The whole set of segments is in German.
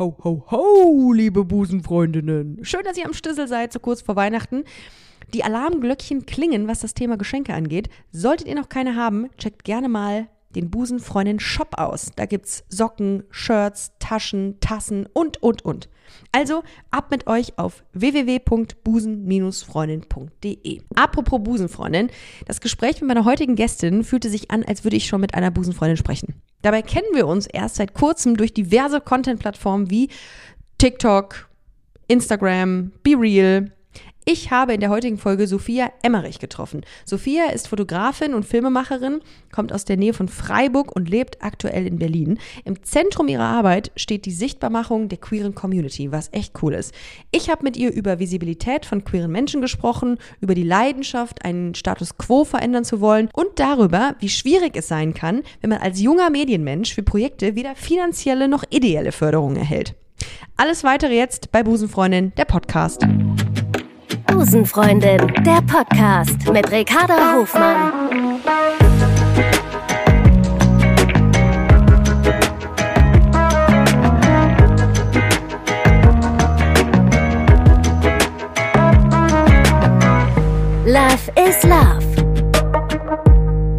Ho, ho, ho, liebe Busenfreundinnen. Schön, dass ihr am Stissel seid, so kurz vor Weihnachten. Die Alarmglöckchen klingen, was das Thema Geschenke angeht. Solltet ihr noch keine haben, checkt gerne mal den Busenfreundin Shop aus. Da gibt's Socken, Shirts, Taschen, Tassen und, und, und. Also ab mit euch auf www.busen-freundin.de. Apropos Busenfreundin, das Gespräch mit meiner heutigen Gästin fühlte sich an, als würde ich schon mit einer Busenfreundin sprechen. Dabei kennen wir uns erst seit kurzem durch diverse Content-Plattformen wie TikTok, Instagram, Be Real, ich habe in der heutigen Folge Sophia Emmerich getroffen. Sophia ist Fotografin und Filmemacherin, kommt aus der Nähe von Freiburg und lebt aktuell in Berlin. Im Zentrum ihrer Arbeit steht die Sichtbarmachung der queeren Community, was echt cool ist. Ich habe mit ihr über Visibilität von queeren Menschen gesprochen, über die Leidenschaft, einen Status quo verändern zu wollen und darüber, wie schwierig es sein kann, wenn man als junger Medienmensch für Projekte weder finanzielle noch ideelle Förderung erhält. Alles weitere jetzt bei Busenfreundin, der Podcast. Busenfreundin, der Podcast mit Ricarda Hofmann. Love is Love.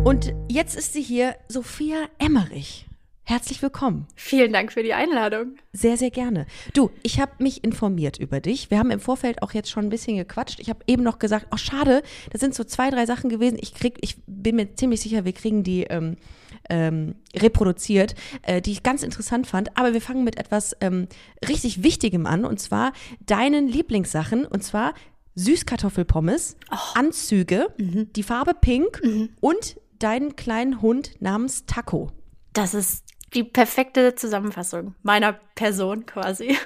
Und jetzt ist sie hier, Sophia Emmerich. Herzlich willkommen. Vielen Dank für die Einladung. Sehr, sehr gerne. Du, ich habe mich informiert über dich. Wir haben im Vorfeld auch jetzt schon ein bisschen gequatscht. Ich habe eben noch gesagt, oh schade, das sind so zwei, drei Sachen gewesen. Ich krieg, ich bin mir ziemlich sicher, wir kriegen die ähm, ähm, reproduziert, äh, die ich ganz interessant fand. Aber wir fangen mit etwas ähm, richtig Wichtigem an und zwar deinen Lieblingssachen und zwar Süßkartoffelpommes, oh. Anzüge, mhm. die Farbe Pink mhm. und deinen kleinen Hund namens Taco. Das ist die perfekte Zusammenfassung meiner Person quasi.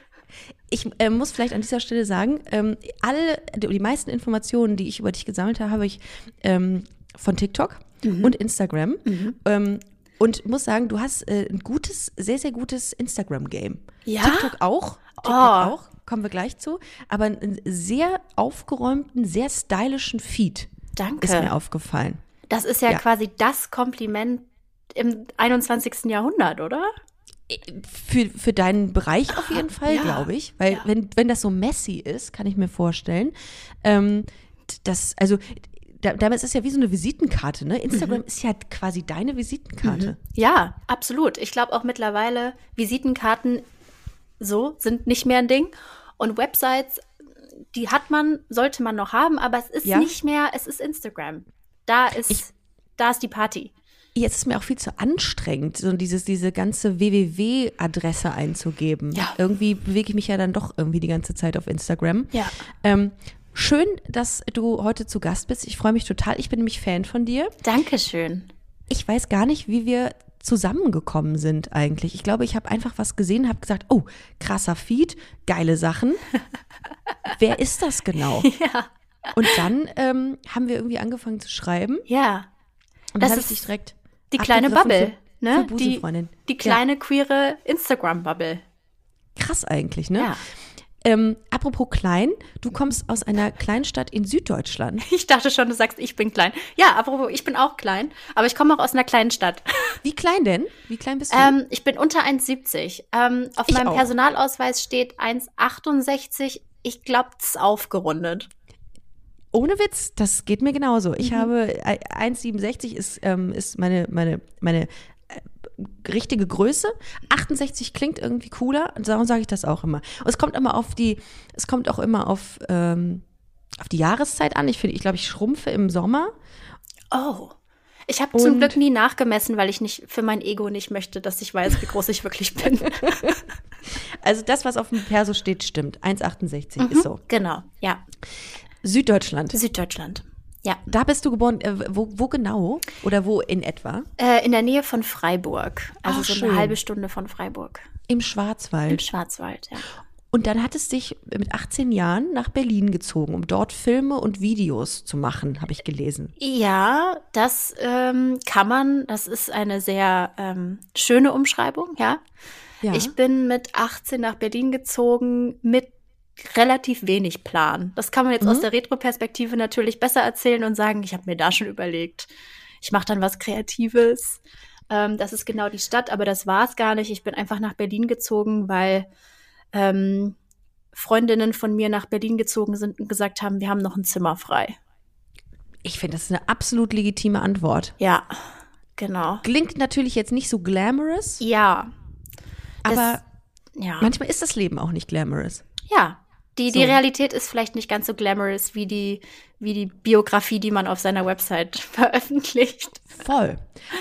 Ich äh, muss vielleicht an dieser Stelle sagen, ähm, alle, die meisten Informationen, die ich über dich gesammelt habe, habe ich ähm, von TikTok mhm. und Instagram. Mhm. Ähm, und muss sagen, du hast äh, ein gutes, sehr, sehr gutes Instagram-Game. Ja? TikTok auch. TikTok oh. auch, kommen wir gleich zu. Aber einen sehr aufgeräumten, sehr stylischen Feed. Danke. Ist mir aufgefallen. Das ist ja, ja. quasi das Kompliment im 21. Jahrhundert, oder? Für, für deinen Bereich auf jeden Fall, ja, glaube ich. Weil ja. wenn, wenn das so messy ist, kann ich mir vorstellen, ähm, das, also da, damals ist es ja wie so eine Visitenkarte, ne? Instagram mhm. ist ja quasi deine Visitenkarte. Mhm. Ja, absolut. Ich glaube auch mittlerweile, Visitenkarten so sind nicht mehr ein Ding. Und Websites, die hat man, sollte man noch haben, aber es ist ja. nicht mehr, es ist Instagram. Da ist, ich, da ist die Party jetzt ist mir auch viel zu anstrengend, so dieses, diese ganze www-Adresse einzugeben. Ja. Irgendwie bewege ich mich ja dann doch irgendwie die ganze Zeit auf Instagram. Ja. Ähm, schön, dass du heute zu Gast bist. Ich freue mich total. Ich bin nämlich Fan von dir. Dankeschön. Ich weiß gar nicht, wie wir zusammengekommen sind eigentlich. Ich glaube, ich habe einfach was gesehen, habe gesagt, oh, krasser Feed, geile Sachen. Wer ist das genau? Ja. Und dann ähm, haben wir irgendwie angefangen zu schreiben. Ja. Und dann habe ich dich direkt die kleine Bubble, für, ne? Für die, die kleine ja. queere Instagram-Bubble. Krass eigentlich, ne? Ja. Ähm, apropos klein, du kommst aus einer Kleinstadt in Süddeutschland. Ich dachte schon, du sagst, ich bin klein. Ja, apropos, ich bin auch klein, aber ich komme auch aus einer kleinen Stadt. Wie klein denn? Wie klein bist du? Ähm, ich bin unter 1,70. Ähm, auf ich meinem auch. Personalausweis steht 1,68. Ich glaube, es ist aufgerundet ohne Witz, das geht mir genauso. Ich mhm. habe 1,67 ist, ähm, ist meine, meine, meine äh, richtige Größe. 68 klingt irgendwie cooler und darum sage ich das auch immer. Und es kommt immer auf die, es kommt auch immer auf, ähm, auf die Jahreszeit an. Ich finde, ich glaube, ich schrumpfe im Sommer. Oh. Ich habe zum Glück nie nachgemessen, weil ich nicht für mein Ego nicht möchte, dass ich weiß, wie groß ich wirklich bin. also das, was auf dem Perso steht, stimmt. 1,68 mhm, ist so. Genau, ja. Süddeutschland. Süddeutschland. Ja. Da bist du geboren. Äh, wo, wo, genau? Oder wo in etwa? Äh, in der Nähe von Freiburg. Also Ach, so schön. eine halbe Stunde von Freiburg. Im Schwarzwald. Im Schwarzwald, ja. Und dann hattest dich mit 18 Jahren nach Berlin gezogen, um dort Filme und Videos zu machen, habe ich gelesen. Ja, das ähm, kann man. Das ist eine sehr ähm, schöne Umschreibung, ja. ja. Ich bin mit 18 nach Berlin gezogen mit relativ wenig Plan. Das kann man jetzt mhm. aus der Retro-Perspektive natürlich besser erzählen und sagen, ich habe mir da schon überlegt, ich mache dann was Kreatives. Ähm, das ist genau die Stadt, aber das war es gar nicht. Ich bin einfach nach Berlin gezogen, weil ähm, Freundinnen von mir nach Berlin gezogen sind und gesagt haben, wir haben noch ein Zimmer frei. Ich finde, das ist eine absolut legitime Antwort. Ja, genau. Klingt natürlich jetzt nicht so glamorous. Ja. Aber das, ja. manchmal ist das Leben auch nicht glamorous. Ja, die, so. die Realität ist vielleicht nicht ganz so glamorous wie die, wie die Biografie, die man auf seiner Website veröffentlicht. Voll.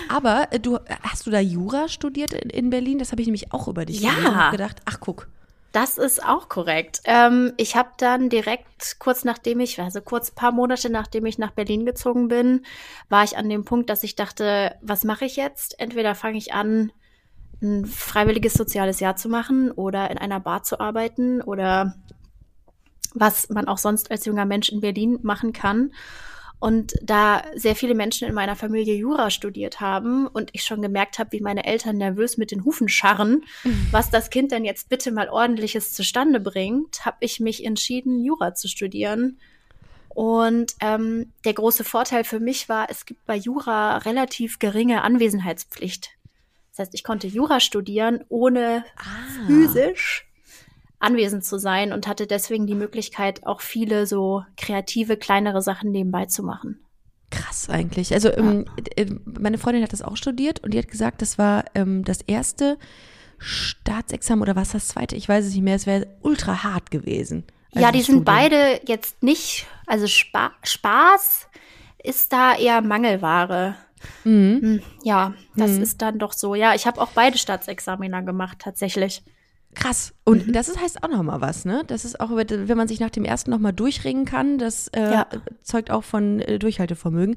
Aber äh, du hast du da Jura studiert in, in Berlin? Das habe ich nämlich auch über dich ja. gedacht. Ach, guck. Das ist auch korrekt. Ähm, ich habe dann direkt kurz nachdem ich, also kurz paar Monate nachdem ich nach Berlin gezogen bin, war ich an dem Punkt, dass ich dachte, was mache ich jetzt? Entweder fange ich an, ein freiwilliges soziales Jahr zu machen oder in einer Bar zu arbeiten oder was man auch sonst als junger Mensch in Berlin machen kann. Und da sehr viele Menschen in meiner Familie Jura studiert haben und ich schon gemerkt habe, wie meine Eltern nervös mit den Hufen scharren, was das Kind denn jetzt bitte mal ordentliches zustande bringt, habe ich mich entschieden, Jura zu studieren. Und ähm, der große Vorteil für mich war, es gibt bei Jura relativ geringe Anwesenheitspflicht. Das heißt, ich konnte Jura studieren, ohne ah. physisch anwesend zu sein und hatte deswegen die Möglichkeit, auch viele so kreative, kleinere Sachen nebenbei zu machen. Krass eigentlich. Also ja. ähm, äh, meine Freundin hat das auch studiert und die hat gesagt, das war ähm, das erste Staatsexamen oder was das zweite? Ich weiß es nicht mehr. Es wäre ultra hart gewesen. Also ja, die sind beide jetzt nicht, also Spa Spaß ist da eher Mangelware. Mhm. Hm, ja, das mhm. ist dann doch so. Ja, ich habe auch beide Staatsexaminer gemacht, tatsächlich. Krass. Und mhm. das ist, heißt auch nochmal was, ne? Das ist auch, wenn man sich nach dem ersten nochmal durchringen kann, das äh, ja. zeugt auch von äh, Durchhaltevermögen.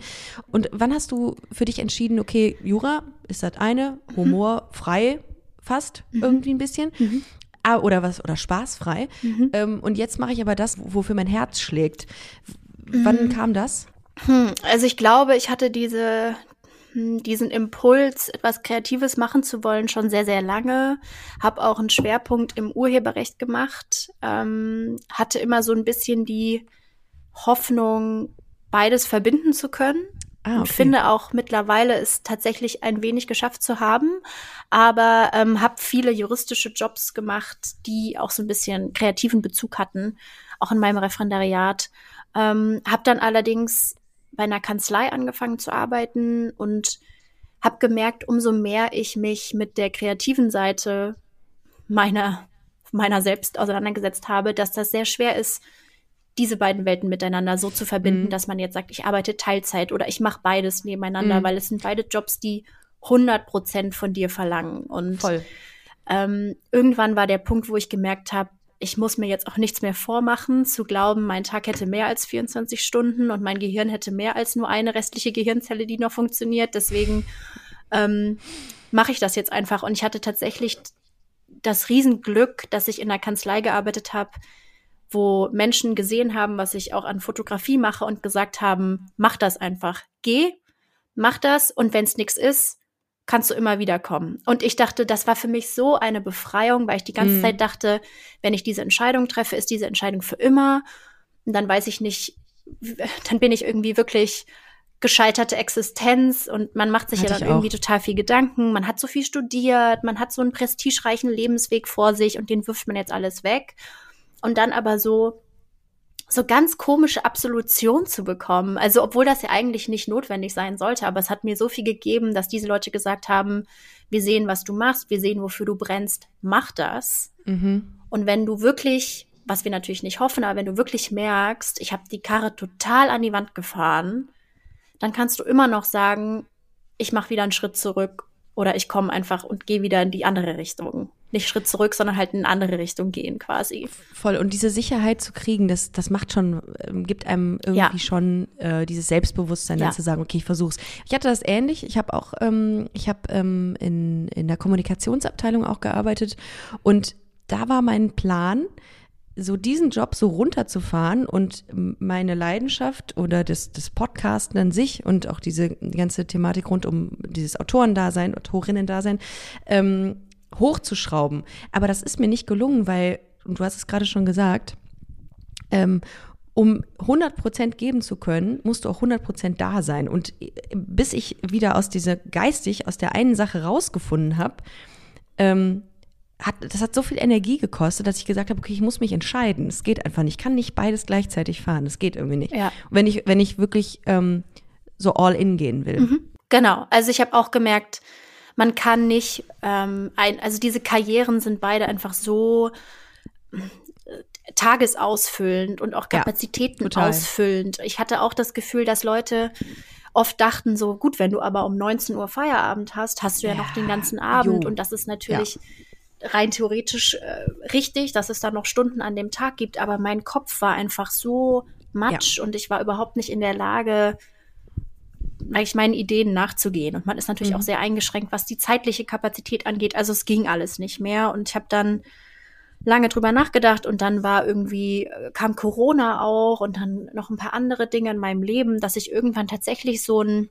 Und wann hast du für dich entschieden, okay, Jura ist das eine, mhm. Humor frei, fast mhm. irgendwie ein bisschen. Mhm. Ah, oder was, oder spaßfrei. Mhm. Ähm, und jetzt mache ich aber das, wofür mein Herz schlägt. Wann mhm. kam das? Hm, also ich glaube, ich hatte diese, diesen Impuls, etwas Kreatives machen zu wollen, schon sehr, sehr lange. Habe auch einen Schwerpunkt im Urheberrecht gemacht. Ähm, hatte immer so ein bisschen die Hoffnung, beides verbinden zu können. Ah, okay. Und finde auch mittlerweile es tatsächlich ein wenig geschafft zu haben, aber ähm, habe viele juristische Jobs gemacht, die auch so ein bisschen kreativen Bezug hatten, auch in meinem Referendariat. Ähm, habe dann allerdings bei einer Kanzlei angefangen zu arbeiten und habe gemerkt, umso mehr ich mich mit der kreativen Seite meiner, meiner selbst auseinandergesetzt habe, dass das sehr schwer ist, diese beiden Welten miteinander so zu verbinden, mhm. dass man jetzt sagt, ich arbeite Teilzeit oder ich mache beides nebeneinander, mhm. weil es sind beide Jobs, die 100 Prozent von dir verlangen. Und Voll. Ähm, irgendwann war der Punkt, wo ich gemerkt habe, ich muss mir jetzt auch nichts mehr vormachen, zu glauben, mein Tag hätte mehr als 24 Stunden und mein Gehirn hätte mehr als nur eine restliche Gehirnzelle, die noch funktioniert. Deswegen ähm, mache ich das jetzt einfach. Und ich hatte tatsächlich das Riesenglück, dass ich in der Kanzlei gearbeitet habe, wo Menschen gesehen haben, was ich auch an Fotografie mache und gesagt haben, mach das einfach. Geh, mach das und wenn es nichts ist, kannst du immer wieder kommen. Und ich dachte, das war für mich so eine Befreiung, weil ich die ganze mhm. Zeit dachte, wenn ich diese Entscheidung treffe, ist diese Entscheidung für immer. Und dann weiß ich nicht, dann bin ich irgendwie wirklich gescheiterte Existenz und man macht sich Hatte ja dann irgendwie total viel Gedanken. Man hat so viel studiert, man hat so einen prestigereichen Lebensweg vor sich und den wirft man jetzt alles weg. Und dann aber so so ganz komische Absolution zu bekommen. Also, obwohl das ja eigentlich nicht notwendig sein sollte, aber es hat mir so viel gegeben, dass diese Leute gesagt haben, wir sehen, was du machst, wir sehen, wofür du brennst, mach das. Mhm. Und wenn du wirklich, was wir natürlich nicht hoffen, aber wenn du wirklich merkst, ich habe die Karre total an die Wand gefahren, dann kannst du immer noch sagen, ich mache wieder einen Schritt zurück oder ich komme einfach und gehe wieder in die andere Richtung nicht Schritt zurück, sondern halt in eine andere Richtung gehen quasi. Voll. Und diese Sicherheit zu kriegen, das, das macht schon, ähm, gibt einem irgendwie ja. schon äh, dieses Selbstbewusstsein, ja. dann zu sagen, okay, ich versuch's. Ich hatte das ähnlich. Ich habe auch, ähm, ich habe ähm, in, in der Kommunikationsabteilung auch gearbeitet und da war mein Plan, so diesen Job so runterzufahren und meine Leidenschaft oder das, das Podcasten an sich und auch diese ganze Thematik rund um dieses Autorendasein, Autorinnen-Dasein, ähm, hochzuschrauben. Aber das ist mir nicht gelungen, weil, und du hast es gerade schon gesagt, ähm, um 100 Prozent geben zu können, musst du auch 100 Prozent da sein. Und äh, bis ich wieder aus dieser geistig, aus der einen Sache rausgefunden habe, ähm, hat, das hat so viel Energie gekostet, dass ich gesagt habe, okay, ich muss mich entscheiden. Es geht einfach nicht. Ich kann nicht beides gleichzeitig fahren. Das geht irgendwie nicht. Ja. Wenn ich, wenn ich wirklich ähm, so all in gehen will. Mhm. Genau. Also ich habe auch gemerkt, man kann nicht ähm, ein, also diese Karrieren sind beide einfach so äh, tagesausfüllend und auch Kapazitäten ja, ausfüllend. Ich hatte auch das Gefühl, dass Leute oft dachten so, gut, wenn du aber um 19 Uhr Feierabend hast, hast du ja, ja noch den ganzen Abend jo. und das ist natürlich ja rein theoretisch äh, richtig, dass es da noch Stunden an dem Tag gibt, aber mein Kopf war einfach so matsch ja. und ich war überhaupt nicht in der Lage, eigentlich meinen Ideen nachzugehen. Und man ist natürlich mhm. auch sehr eingeschränkt, was die zeitliche Kapazität angeht. Also es ging alles nicht mehr. Und ich habe dann lange drüber nachgedacht und dann war irgendwie, äh, kam Corona auch und dann noch ein paar andere Dinge in meinem Leben, dass ich irgendwann tatsächlich so ein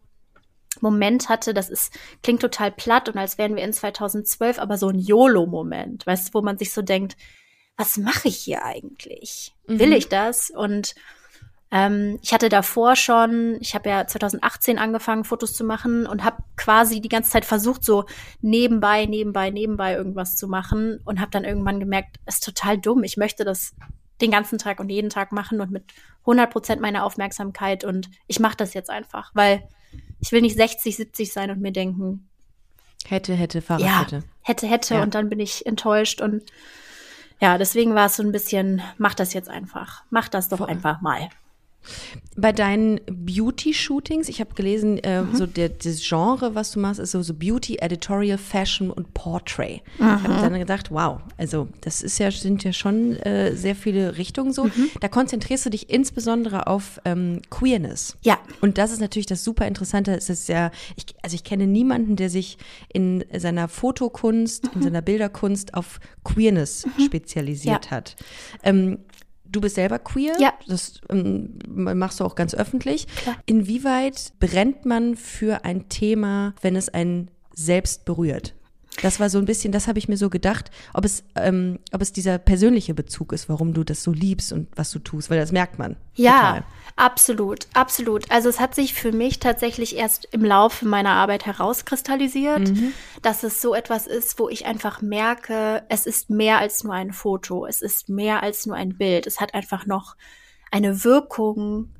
Moment hatte, das ist, klingt total platt und als wären wir in 2012, aber so ein YOLO-Moment, weißt du, wo man sich so denkt, was mache ich hier eigentlich? Mhm. Will ich das? Und ähm, ich hatte davor schon, ich habe ja 2018 angefangen, Fotos zu machen und habe quasi die ganze Zeit versucht, so nebenbei, nebenbei, nebenbei irgendwas zu machen und habe dann irgendwann gemerkt, es ist total dumm. Ich möchte das den ganzen Tag und jeden Tag machen und mit 100 Prozent meiner Aufmerksamkeit und ich mache das jetzt einfach, weil ich will nicht 60, 70 sein und mir denken, hätte, hätte, Fahrrad ja, hätte. Hätte, hätte ja. und dann bin ich enttäuscht und ja, deswegen war es so ein bisschen, mach das jetzt einfach. Mach das doch Voll. einfach mal. Bei deinen Beauty-Shootings, ich habe gelesen, äh, mhm. so der, das Genre, was du machst, ist so, so Beauty, Editorial, Fashion und Portrait. Mhm. Ich habe dann gedacht, wow, also das ist ja, sind ja schon äh, sehr viele Richtungen so. Mhm. Da konzentrierst du dich insbesondere auf ähm, Queerness. Ja. Und das ist natürlich das super Interessante. Es ist ja, ich, also ich kenne niemanden, der sich in seiner Fotokunst, in mhm. seiner Bilderkunst auf Queerness mhm. spezialisiert ja. hat. Ähm, Du bist selber queer. Ja. Das ähm, machst du auch ganz öffentlich. Klar. Inwieweit brennt man für ein Thema, wenn es einen selbst berührt? Das war so ein bisschen, das habe ich mir so gedacht, ob es, ähm, ob es dieser persönliche Bezug ist, warum du das so liebst und was du tust, weil das merkt man. Ja, total. absolut, absolut. Also es hat sich für mich tatsächlich erst im Laufe meiner Arbeit herauskristallisiert, mhm. dass es so etwas ist, wo ich einfach merke, es ist mehr als nur ein Foto, es ist mehr als nur ein Bild. Es hat einfach noch eine Wirkung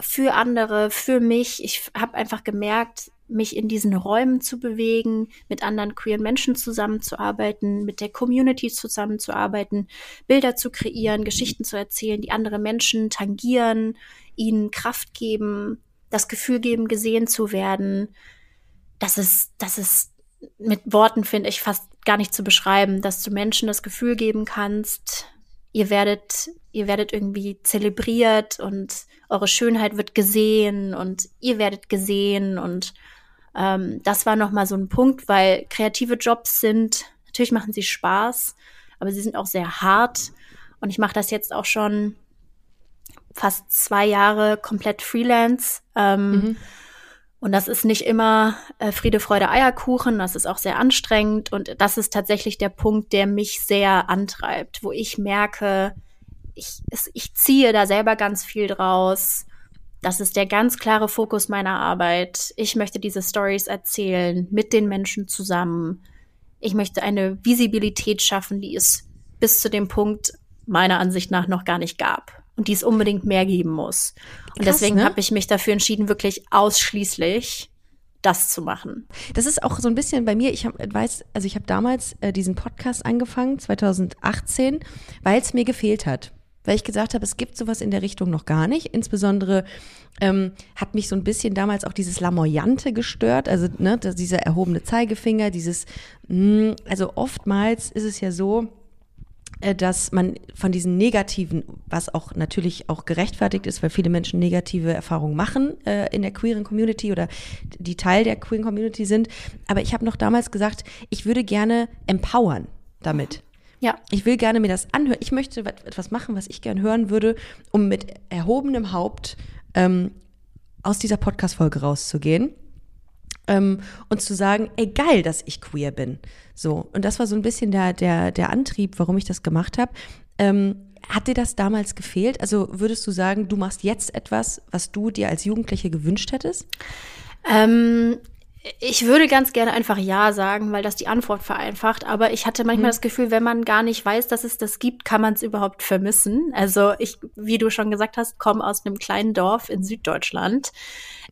für andere, für mich. Ich habe einfach gemerkt, mich in diesen Räumen zu bewegen, mit anderen queeren Menschen zusammenzuarbeiten, mit der Community zusammenzuarbeiten, Bilder zu kreieren, Geschichten zu erzählen, die andere Menschen tangieren, ihnen Kraft geben, das Gefühl geben, gesehen zu werden. Das ist, das ist mit Worten, finde ich, fast gar nicht zu beschreiben, dass du Menschen das Gefühl geben kannst, ihr werdet, ihr werdet irgendwie zelebriert und eure Schönheit wird gesehen und ihr werdet gesehen und ähm, das war nochmal so ein Punkt, weil kreative Jobs sind, natürlich machen sie Spaß, aber sie sind auch sehr hart und ich mache das jetzt auch schon fast zwei Jahre komplett Freelance. Ähm, mhm. Und das ist nicht immer äh, Friede, Freude, Eierkuchen. Das ist auch sehr anstrengend. Und das ist tatsächlich der Punkt, der mich sehr antreibt, wo ich merke, ich, es, ich ziehe da selber ganz viel draus. Das ist der ganz klare Fokus meiner Arbeit. Ich möchte diese Stories erzählen mit den Menschen zusammen. Ich möchte eine Visibilität schaffen, die es bis zu dem Punkt meiner Ansicht nach noch gar nicht gab und die es unbedingt mehr geben muss. Und Krass, deswegen ne? habe ich mich dafür entschieden, wirklich ausschließlich das zu machen. Das ist auch so ein bisschen bei mir, ich hab, weiß, also ich habe damals äh, diesen Podcast angefangen, 2018, weil es mir gefehlt hat. Weil ich gesagt habe, es gibt sowas in der Richtung noch gar nicht. Insbesondere ähm, hat mich so ein bisschen damals auch dieses Lamoyante gestört, also ne, dieser erhobene Zeigefinger, dieses, mh, mm, also oftmals ist es ja so, äh, dass man von diesen negativen, was auch natürlich auch gerechtfertigt ist, weil viele Menschen negative Erfahrungen machen äh, in der queeren Community oder die Teil der queeren Community sind. Aber ich habe noch damals gesagt, ich würde gerne empowern damit. Ja. Ich will gerne mir das anhören. Ich möchte etwas machen, was ich gerne hören würde, um mit erhobenem Haupt ähm, aus dieser Podcast-Folge rauszugehen ähm, und zu sagen, ey geil, dass ich queer bin. So und das war so ein bisschen der der der Antrieb, warum ich das gemacht habe. Ähm, hat dir das damals gefehlt? Also würdest du sagen, du machst jetzt etwas, was du dir als Jugendliche gewünscht hättest? Ähm, Ich würde ganz gerne einfach Ja sagen, weil das die Antwort vereinfacht. Aber ich hatte manchmal hm. das Gefühl, wenn man gar nicht weiß, dass es das gibt, kann man es überhaupt vermissen. Also ich, wie du schon gesagt hast, komme aus einem kleinen Dorf in Süddeutschland.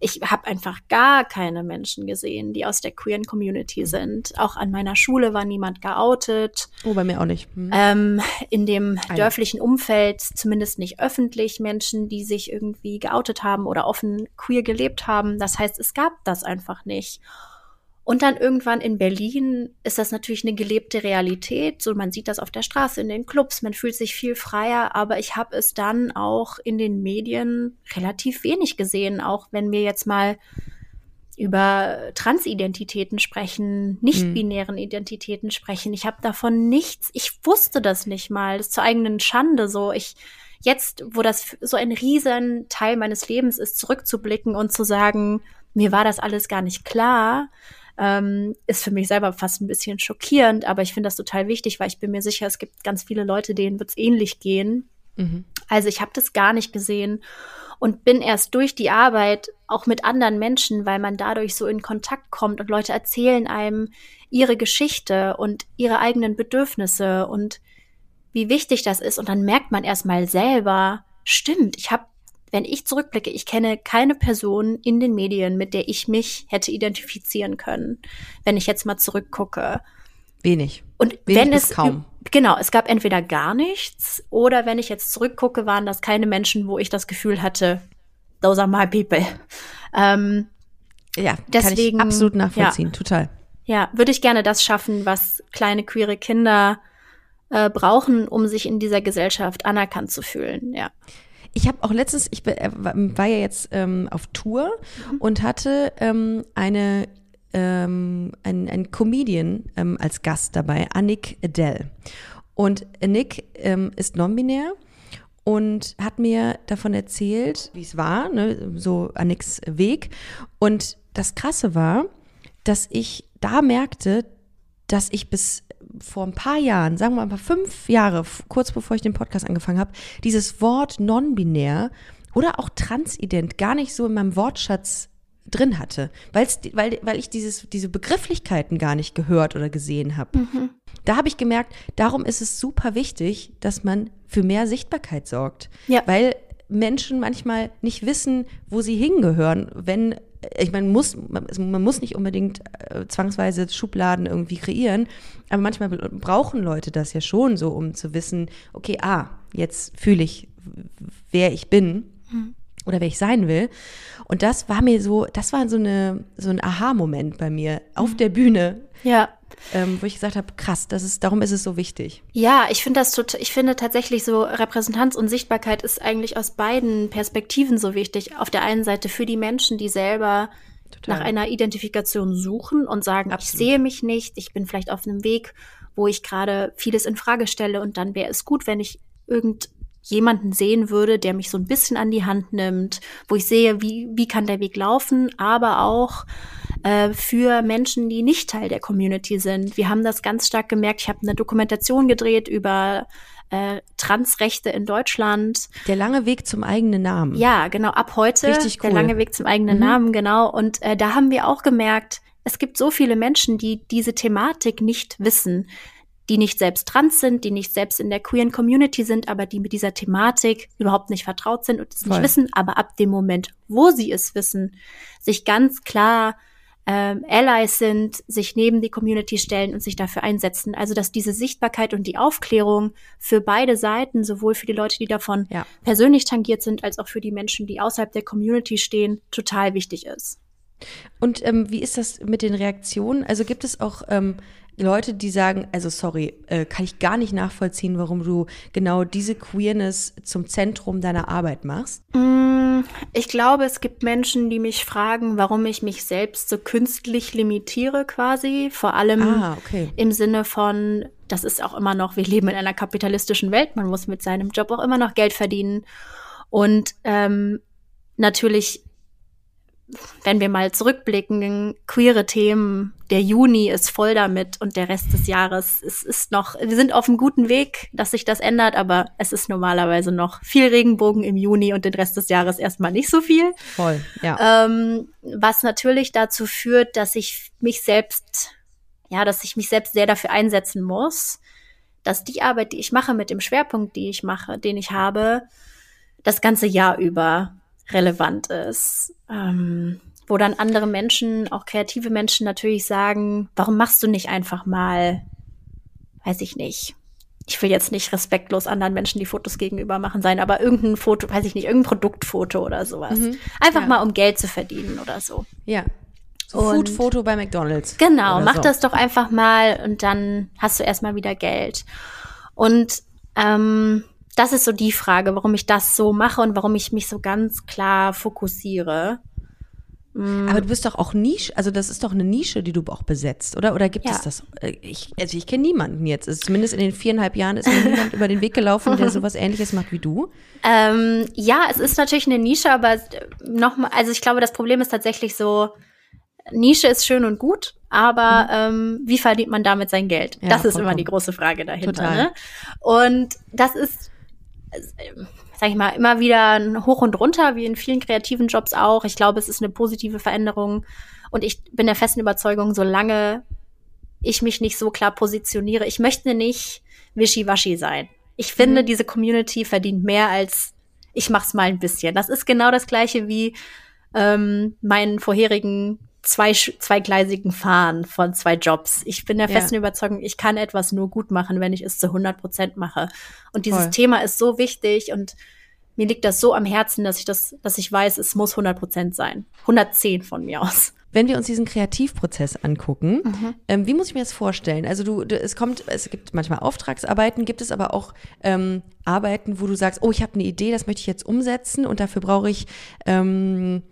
Ich habe einfach gar keine Menschen gesehen, die aus der queeren Community hm. sind. Auch an meiner Schule war niemand geoutet. Oh, bei mir auch nicht. Hm. Ähm, in dem Eine. dörflichen Umfeld, zumindest nicht öffentlich, Menschen, die sich irgendwie geoutet haben oder offen queer gelebt haben. Das heißt, es gab das einfach nicht. Und dann irgendwann in Berlin ist das natürlich eine gelebte Realität. So, man sieht das auf der Straße, in den Clubs, man fühlt sich viel freier, aber ich habe es dann auch in den Medien relativ wenig gesehen, auch wenn wir jetzt mal über Transidentitäten sprechen, nicht-binären Identitäten sprechen. Ich habe davon nichts, ich wusste das nicht mal, das ist zur eigenen Schande so. Ich jetzt, wo das so ein riesen Teil meines Lebens ist, zurückzublicken und zu sagen, mir war das alles gar nicht klar, ähm, ist für mich selber fast ein bisschen schockierend, aber ich finde das total wichtig, weil ich bin mir sicher, es gibt ganz viele Leute, denen wird es ähnlich gehen. Mhm. Also ich habe das gar nicht gesehen und bin erst durch die Arbeit auch mit anderen Menschen, weil man dadurch so in Kontakt kommt und Leute erzählen einem ihre Geschichte und ihre eigenen Bedürfnisse und wie wichtig das ist. Und dann merkt man erstmal selber, stimmt, ich habe wenn ich zurückblicke, ich kenne keine Person in den Medien, mit der ich mich hätte identifizieren können, wenn ich jetzt mal zurückgucke. Wenig. Und Wenig wenn es kaum. Genau, es gab entweder gar nichts oder wenn ich jetzt zurückgucke, waren das keine Menschen, wo ich das Gefühl hatte, those are my people. Ähm, ja, deswegen kann ich absolut nachvollziehen, ja, total. Ja, würde ich gerne das schaffen, was kleine queere Kinder äh, brauchen, um sich in dieser Gesellschaft anerkannt zu fühlen. Ja. Ich habe auch letztens, ich äh, war ja jetzt ähm, auf Tour mhm. und hatte ähm, eine ähm, ein, ein Comedian ähm, als Gast dabei, Annick Adele. Und Nick ähm, ist non-binär und hat mir davon erzählt, wie es war, ne, so Annicks Weg. Und das Krasse war, dass ich da merkte, dass ich bis vor ein paar Jahren, sagen wir mal fünf Jahre, kurz bevor ich den Podcast angefangen habe, dieses Wort non-binär oder auch transident gar nicht so in meinem Wortschatz drin hatte, weil's, weil, weil ich dieses, diese Begrifflichkeiten gar nicht gehört oder gesehen habe. Mhm. Da habe ich gemerkt, darum ist es super wichtig, dass man für mehr Sichtbarkeit sorgt. Ja. Weil Menschen manchmal nicht wissen, wo sie hingehören, wenn ich meine, muss, man muss nicht unbedingt äh, zwangsweise Schubladen irgendwie kreieren, aber manchmal brauchen Leute das ja schon so, um zu wissen, okay, ah, jetzt fühle ich, wer ich bin mhm. oder wer ich sein will. Und das war mir so, das war so eine so ein Aha-Moment bei mir auf mhm. der Bühne. Ja ähm, wo ich gesagt habe, krass, das ist, darum ist es so wichtig. Ja, ich finde das total, ich finde tatsächlich so Repräsentanz und Sichtbarkeit ist eigentlich aus beiden Perspektiven so wichtig. Auf der einen Seite für die Menschen, die selber total. nach einer Identifikation suchen und sagen, Absolut. ich sehe mich nicht, ich bin vielleicht auf einem Weg, wo ich gerade vieles in Frage stelle und dann wäre es gut, wenn ich irgendjemanden sehen würde, der mich so ein bisschen an die Hand nimmt, wo ich sehe, wie, wie kann der Weg laufen, aber auch äh, für Menschen, die nicht Teil der Community sind. Wir haben das ganz stark gemerkt. Ich habe eine Dokumentation gedreht über äh, Transrechte in Deutschland. Der lange Weg zum eigenen Namen. Ja, genau, ab heute. Richtig cool. Der lange Weg zum eigenen mhm. Namen, genau. Und äh, da haben wir auch gemerkt, es gibt so viele Menschen, die diese Thematik nicht wissen, die nicht selbst trans sind, die nicht selbst in der queeren Community sind, aber die mit dieser Thematik überhaupt nicht vertraut sind und es nicht wissen, aber ab dem Moment, wo sie es wissen, sich ganz klar ähm, Allies sind, sich neben die Community stellen und sich dafür einsetzen. Also dass diese Sichtbarkeit und die Aufklärung für beide Seiten, sowohl für die Leute, die davon ja. persönlich tangiert sind, als auch für die Menschen, die außerhalb der Community stehen, total wichtig ist. Und ähm, wie ist das mit den Reaktionen? Also gibt es auch ähm, Leute, die sagen, also sorry, äh, kann ich gar nicht nachvollziehen, warum du genau diese Queerness zum Zentrum deiner Arbeit machst? Mm, ich glaube, es gibt Menschen, die mich fragen, warum ich mich selbst so künstlich limitiere quasi. Vor allem ah, okay. im Sinne von, das ist auch immer noch, wir leben in einer kapitalistischen Welt, man muss mit seinem Job auch immer noch Geld verdienen. Und ähm, natürlich wenn wir mal zurückblicken, queere Themen, der Juni ist voll damit und der Rest des Jahres, es ist noch, wir sind auf einem guten Weg, dass sich das ändert, aber es ist normalerweise noch viel Regenbogen im Juni und den Rest des Jahres erstmal nicht so viel. Voll, ja. Ähm, was natürlich dazu führt, dass ich mich selbst, ja, dass ich mich selbst sehr dafür einsetzen muss, dass die Arbeit, die ich mache mit dem Schwerpunkt, die ich mache, den ich habe, das ganze Jahr über relevant ist. Ähm, wo dann andere Menschen, auch kreative Menschen natürlich sagen, warum machst du nicht einfach mal, weiß ich nicht. Ich will jetzt nicht respektlos anderen Menschen die Fotos gegenüber machen sein, aber irgendein Foto, weiß ich nicht, irgendein Produktfoto oder sowas. Mhm. Einfach ja. mal, um Geld zu verdienen oder so. Ja. So Food-Foto bei McDonalds. Genau, mach so. das doch einfach mal und dann hast du erstmal wieder Geld. Und ähm, das ist so die Frage, warum ich das so mache und warum ich mich so ganz klar fokussiere. Mm. Aber du bist doch auch Nische, also das ist doch eine Nische, die du auch besetzt, oder? Oder gibt ja. es das? Äh, ich, also ich kenne niemanden jetzt. Zumindest in den viereinhalb Jahren ist mir niemand über den Weg gelaufen, der sowas ähnliches macht wie du. Ähm, ja, es ist natürlich eine Nische, aber nochmal, also ich glaube, das Problem ist tatsächlich so, Nische ist schön und gut, aber mhm. ähm, wie verdient man damit sein Geld? Ja, das ist vollkommen. immer die große Frage dahinter. Ne? Und das ist sag ich mal, immer wieder Hoch und runter, wie in vielen kreativen Jobs auch. Ich glaube, es ist eine positive Veränderung. Und ich bin der festen Überzeugung, solange ich mich nicht so klar positioniere, ich möchte nicht wischiwaschi sein. Ich finde, mhm. diese Community verdient mehr als ich mach's mal ein bisschen. Das ist genau das gleiche wie ähm, meinen vorherigen zwei, zweigleisigen Fahren von zwei Jobs. Ich bin der festen ja. Überzeugung, ich kann etwas nur gut machen, wenn ich es zu 100 Prozent mache. Und dieses Voll. Thema ist so wichtig und mir liegt das so am Herzen, dass ich das, dass ich weiß, es muss 100 Prozent sein. 110 von mir aus. Wenn wir uns diesen Kreativprozess angucken, mhm. ähm, wie muss ich mir das vorstellen? Also du, du, es kommt, es gibt manchmal Auftragsarbeiten, gibt es aber auch ähm, Arbeiten, wo du sagst, oh, ich habe eine Idee, das möchte ich jetzt umsetzen und dafür brauche ich ähm,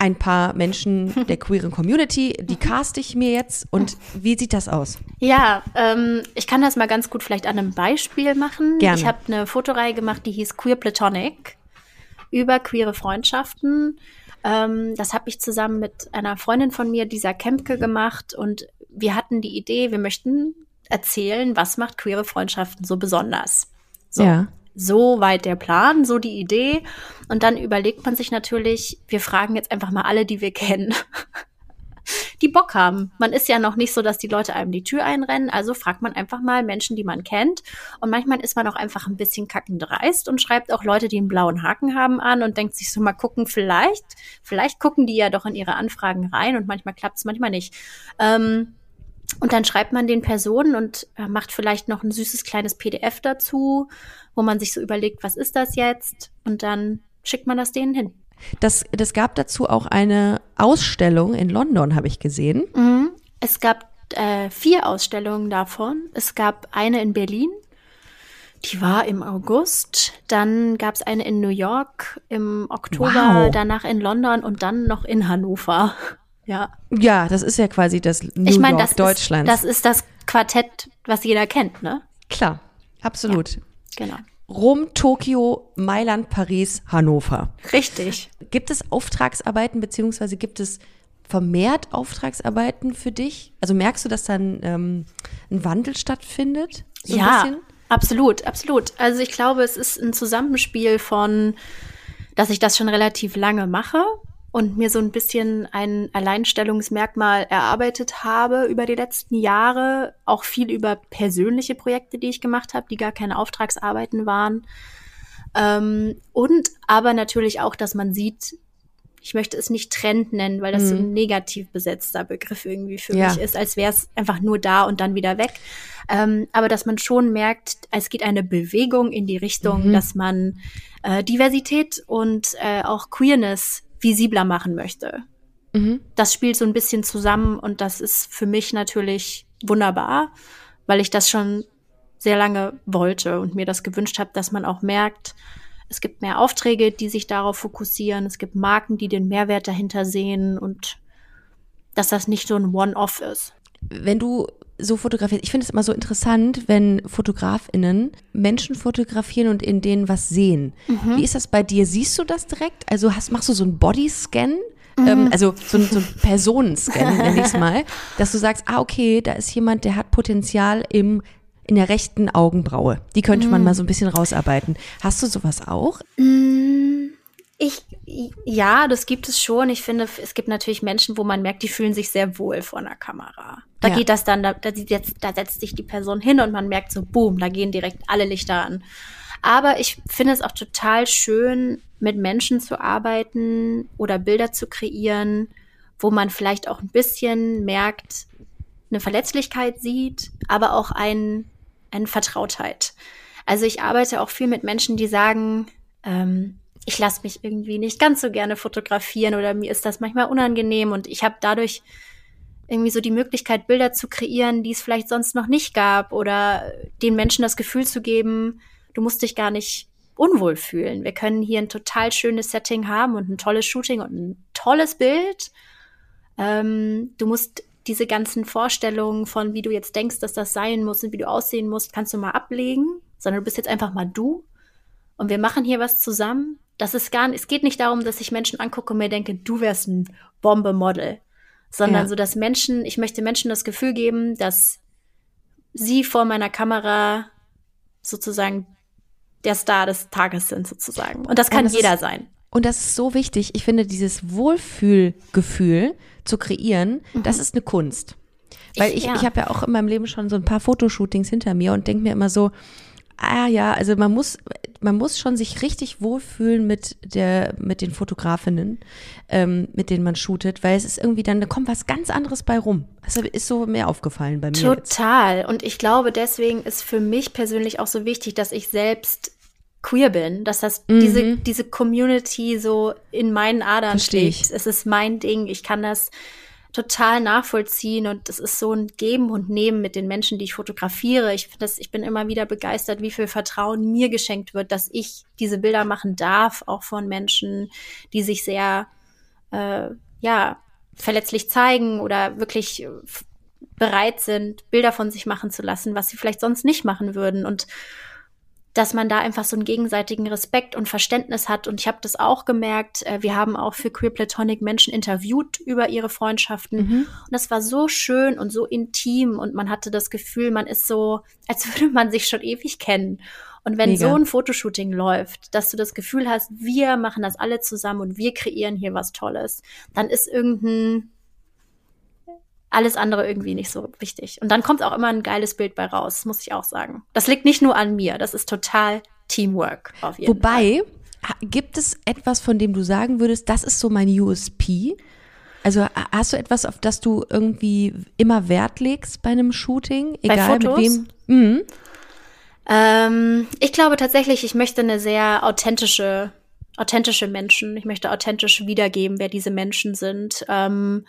ein paar Menschen der queeren Community, die cast ich mir jetzt und wie sieht das aus? Ja, ähm, ich kann das mal ganz gut vielleicht an einem Beispiel machen. Gerne. Ich habe eine Fotoreihe gemacht, die hieß Queer Platonic über queere Freundschaften. Ähm, das habe ich zusammen mit einer Freundin von mir, dieser Kempke, gemacht und wir hatten die Idee, wir möchten erzählen, was macht queere Freundschaften so besonders. So. Ja so weit der Plan, so die Idee. Und dann überlegt man sich natürlich, wir fragen jetzt einfach mal alle, die wir kennen, die Bock haben. Man ist ja noch nicht so, dass die Leute einem die Tür einrennen. Also fragt man einfach mal Menschen, die man kennt. Und manchmal ist man auch einfach ein bisschen kackend dreist und schreibt auch Leute, die einen blauen Haken haben an und denkt sich so mal gucken, vielleicht, vielleicht gucken die ja doch in ihre Anfragen rein und manchmal klappt es, manchmal nicht. Ähm, und dann schreibt man den Personen und äh, macht vielleicht noch ein süßes kleines PDF dazu, wo man sich so überlegt, was ist das jetzt? Und dann schickt man das denen hin. Das, das gab dazu auch eine Ausstellung in London, habe ich gesehen. Mhm. Es gab äh, vier Ausstellungen davon. Es gab eine in Berlin, die war im August. Dann gab es eine in New York im Oktober, wow. danach in London und dann noch in Hannover. Ja. Ja, das ist ja quasi das New ich mein, York das Deutschlands. Ist, das ist das Quartett, was jeder kennt, ne? Klar, absolut. Ja, genau. Rom, Tokio, Mailand, Paris, Hannover. Richtig. Gibt es Auftragsarbeiten beziehungsweise gibt es vermehrt Auftragsarbeiten für dich? Also merkst du, dass dann ähm, ein Wandel stattfindet? So ja, absolut, absolut. Also ich glaube, es ist ein Zusammenspiel von, dass ich das schon relativ lange mache und mir so ein bisschen ein Alleinstellungsmerkmal erarbeitet habe über die letzten Jahre, auch viel über persönliche Projekte, die ich gemacht habe, die gar keine Auftragsarbeiten waren. Ähm, und aber natürlich auch, dass man sieht, ich möchte es nicht Trend nennen, weil das mhm. so ein mhm. negativ besetzter Begriff irgendwie für ja. mich ist, als wäre es einfach nur da und dann wieder weg. Ähm, aber dass man schon merkt, es geht eine Bewegung in die Richtung, mhm. dass man äh, Diversität und äh, auch Queerness visibler machen möchte. Mhm. Das spielt so ein bisschen zusammen und das ist für mich natürlich wunderbar, weil ich das schon sehr lange wollte und mir das gewünscht habe, dass man auch merkt, es gibt mehr Aufträge, die sich darauf fokussieren, es gibt Marken, die den Mehrwert dahinter sehen und dass das nicht so ein One-Off ist. Wenn du so fotografiert. Ich finde es immer so interessant, wenn FotografInnen Menschen fotografieren und in denen was sehen. Mhm. Wie ist das bei dir? Siehst du das direkt? Also hast, machst du so einen Bodyscan? Mhm. Ähm, also so, so ein Personenscan, nenne ich es mal, dass du sagst, ah, okay, da ist jemand, der hat Potenzial im in der rechten Augenbraue. Die könnte man mhm. mal so ein bisschen rausarbeiten. Hast du sowas auch? Mm, ich, ja, das gibt es schon. Ich finde, es gibt natürlich Menschen, wo man merkt, die fühlen sich sehr wohl vor einer Kamera. Da ja. geht das dann, da, da, da setzt sich die Person hin und man merkt so, boom, da gehen direkt alle Lichter an. Aber ich finde es auch total schön, mit Menschen zu arbeiten oder Bilder zu kreieren, wo man vielleicht auch ein bisschen merkt, eine Verletzlichkeit sieht, aber auch ein, eine Vertrautheit. Also ich arbeite auch viel mit Menschen, die sagen, ähm, ich lasse mich irgendwie nicht ganz so gerne fotografieren oder mir ist das manchmal unangenehm und ich habe dadurch irgendwie so die Möglichkeit, Bilder zu kreieren, die es vielleicht sonst noch nicht gab oder den Menschen das Gefühl zu geben, du musst dich gar nicht unwohl fühlen. Wir können hier ein total schönes Setting haben und ein tolles Shooting und ein tolles Bild. Ähm, du musst diese ganzen Vorstellungen von, wie du jetzt denkst, dass das sein muss und wie du aussehen musst, kannst du mal ablegen, sondern du bist jetzt einfach mal du. Und wir machen hier was zusammen. Das ist gar nicht, es geht nicht darum, dass ich Menschen angucke und mir denke, du wärst ein Bombe-Model, sondern ja. so, dass Menschen, ich möchte Menschen das Gefühl geben, dass sie vor meiner Kamera sozusagen der Star des Tages sind sozusagen. Und das kann und das jeder ist, sein. Und das ist so wichtig. Ich finde, dieses Wohlfühlgefühl zu kreieren, mhm. das ist eine Kunst. Weil ich, ich, ja. ich habe ja auch in meinem Leben schon so ein paar Fotoshootings hinter mir und denke mir immer so, ah ja, also man muss, man muss schon sich richtig wohlfühlen mit der, mit den Fotografinnen, ähm, mit denen man shootet, weil es ist irgendwie dann, da kommt was ganz anderes bei rum. Das ist so mehr aufgefallen bei mir. Total. Jetzt. Und ich glaube, deswegen ist für mich persönlich auch so wichtig, dass ich selbst queer bin, dass das mhm. diese diese Community so in meinen Adern Versteh steht. Es ist mein Ding. Ich kann das total nachvollziehen und es ist so ein Geben und Nehmen mit den Menschen, die ich fotografiere. Ich finde das, ich bin immer wieder begeistert, wie viel Vertrauen mir geschenkt wird, dass ich diese Bilder machen darf, auch von Menschen, die sich sehr, äh, ja, verletzlich zeigen oder wirklich bereit sind, Bilder von sich machen zu lassen, was sie vielleicht sonst nicht machen würden und dass man da einfach so einen gegenseitigen Respekt und Verständnis hat. Und ich habe das auch gemerkt. Äh, wir haben auch für Queer Platonic Menschen interviewt über ihre Freundschaften. Mhm. Und das war so schön und so intim. Und man hatte das Gefühl, man ist so, als würde man sich schon ewig kennen. Und wenn Mega. so ein Fotoshooting läuft, dass du das Gefühl hast, wir machen das alle zusammen und wir kreieren hier was Tolles, dann ist irgendein alles andere irgendwie nicht so wichtig. Und dann kommt auch immer ein geiles Bild bei raus, muss ich auch sagen. Das liegt nicht nur an mir, das ist total Teamwork auf jeden Wobei, Fall. gibt es etwas, von dem du sagen würdest, das ist so mein USP? Also hast du etwas, auf das du irgendwie immer Wert legst bei einem Shooting, egal mit wem? Mhm. Ähm, ich glaube tatsächlich, ich möchte eine sehr authentische, authentische Menschen. Ich möchte authentisch wiedergeben, wer diese Menschen sind. Ähm,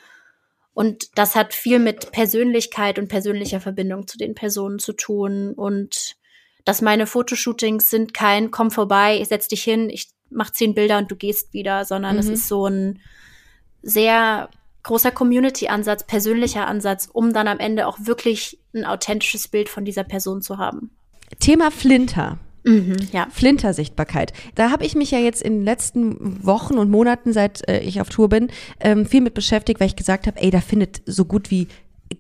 und das hat viel mit Persönlichkeit und persönlicher Verbindung zu den Personen zu tun. Und dass meine Fotoshootings sind kein komm vorbei, ich setz dich hin, ich mach zehn Bilder und du gehst wieder, sondern mhm. es ist so ein sehr großer Community-Ansatz, persönlicher Ansatz, um dann am Ende auch wirklich ein authentisches Bild von dieser Person zu haben. Thema Flinter. Mhm, ja. Flintersichtbarkeit. Da habe ich mich ja jetzt in den letzten Wochen und Monaten, seit äh, ich auf Tour bin, ähm, viel mit beschäftigt, weil ich gesagt habe, ey, da findet so gut wie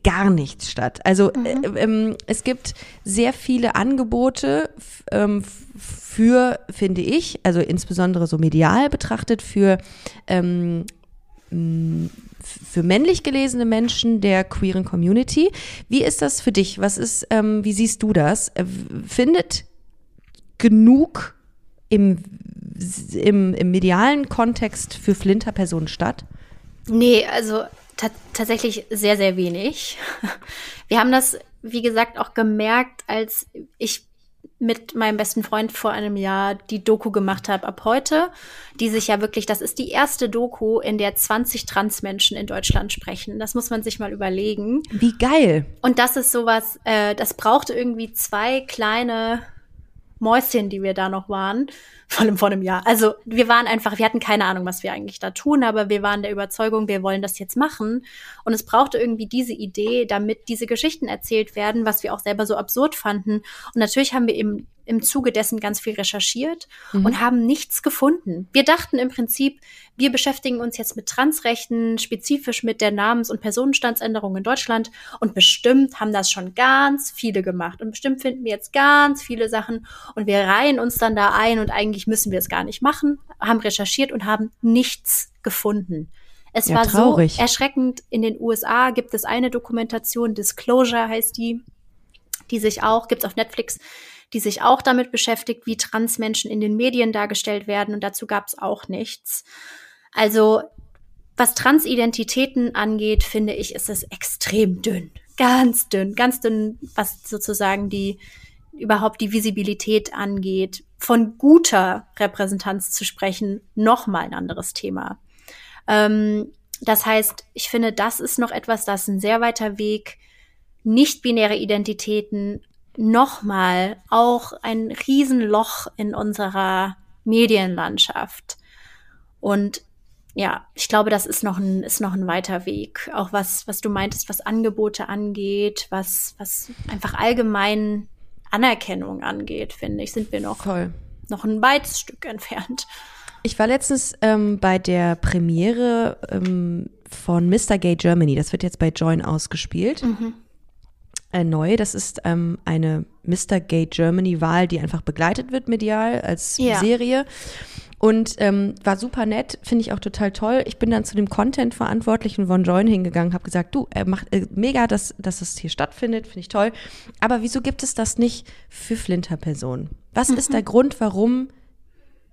gar nichts statt. Also mhm. äh, ähm, es gibt sehr viele Angebote ähm, für, finde ich, also insbesondere so medial betrachtet, für ähm, für männlich gelesene Menschen der queeren Community. Wie ist das für dich? Was ist, ähm, wie siehst du das? Äh, findet genug im, im, im medialen Kontext für Flinterpersonen statt? Nee, also tatsächlich sehr, sehr wenig. Wir haben das, wie gesagt, auch gemerkt, als ich mit meinem besten Freund vor einem Jahr die Doku gemacht habe ab heute, die sich ja wirklich, das ist die erste Doku, in der 20 Transmenschen in Deutschland sprechen. Das muss man sich mal überlegen. Wie geil. Und das ist sowas, äh, das brauchte irgendwie zwei kleine Mäuschen, die wir da noch waren, vor allem vor einem Jahr. Also wir waren einfach, wir hatten keine Ahnung, was wir eigentlich da tun, aber wir waren der Überzeugung, wir wollen das jetzt machen. Und es brauchte irgendwie diese Idee, damit diese Geschichten erzählt werden, was wir auch selber so absurd fanden. Und natürlich haben wir eben im Zuge dessen ganz viel recherchiert mhm. und haben nichts gefunden. Wir dachten im Prinzip, wir beschäftigen uns jetzt mit Transrechten, spezifisch mit der Namens- und Personenstandsänderung in Deutschland und bestimmt haben das schon ganz viele gemacht und bestimmt finden wir jetzt ganz viele Sachen und wir reihen uns dann da ein und eigentlich müssen wir es gar nicht machen, haben recherchiert und haben nichts gefunden. Es ja, war traurig. so erschreckend. In den USA gibt es eine Dokumentation, Disclosure heißt die, die sich auch, gibt's auf Netflix, die sich auch damit beschäftigt, wie Transmenschen in den Medien dargestellt werden. Und dazu gab es auch nichts. Also was Transidentitäten angeht, finde ich, ist es extrem dünn. Ganz dünn, ganz dünn, was sozusagen die überhaupt die Visibilität angeht. Von guter Repräsentanz zu sprechen, nochmal ein anderes Thema. Ähm, das heißt, ich finde, das ist noch etwas, das ist ein sehr weiter Weg. Nicht-binäre Identitäten nochmal auch ein Riesenloch in unserer Medienlandschaft. Und ja, ich glaube, das ist noch ein, ist noch ein weiter Weg. Auch was, was du meintest, was Angebote angeht, was, was einfach allgemein Anerkennung angeht, finde ich, sind wir noch, Voll. noch ein weites Stück entfernt. Ich war letztens ähm, bei der Premiere ähm, von Mr. Gay Germany. Das wird jetzt bei Join ausgespielt. Mhm äh, neu. Das ist ähm, eine Mr. Gay Germany Wahl, die einfach begleitet wird medial als ja. Serie. Und ähm, war super nett, finde ich auch total toll. Ich bin dann zu dem Content-Verantwortlichen von Join hingegangen, habe gesagt, du, er macht äh, mega, dass, dass es hier stattfindet, finde ich toll. Aber wieso gibt es das nicht für Flinterpersonen? Was mhm. ist der Grund, warum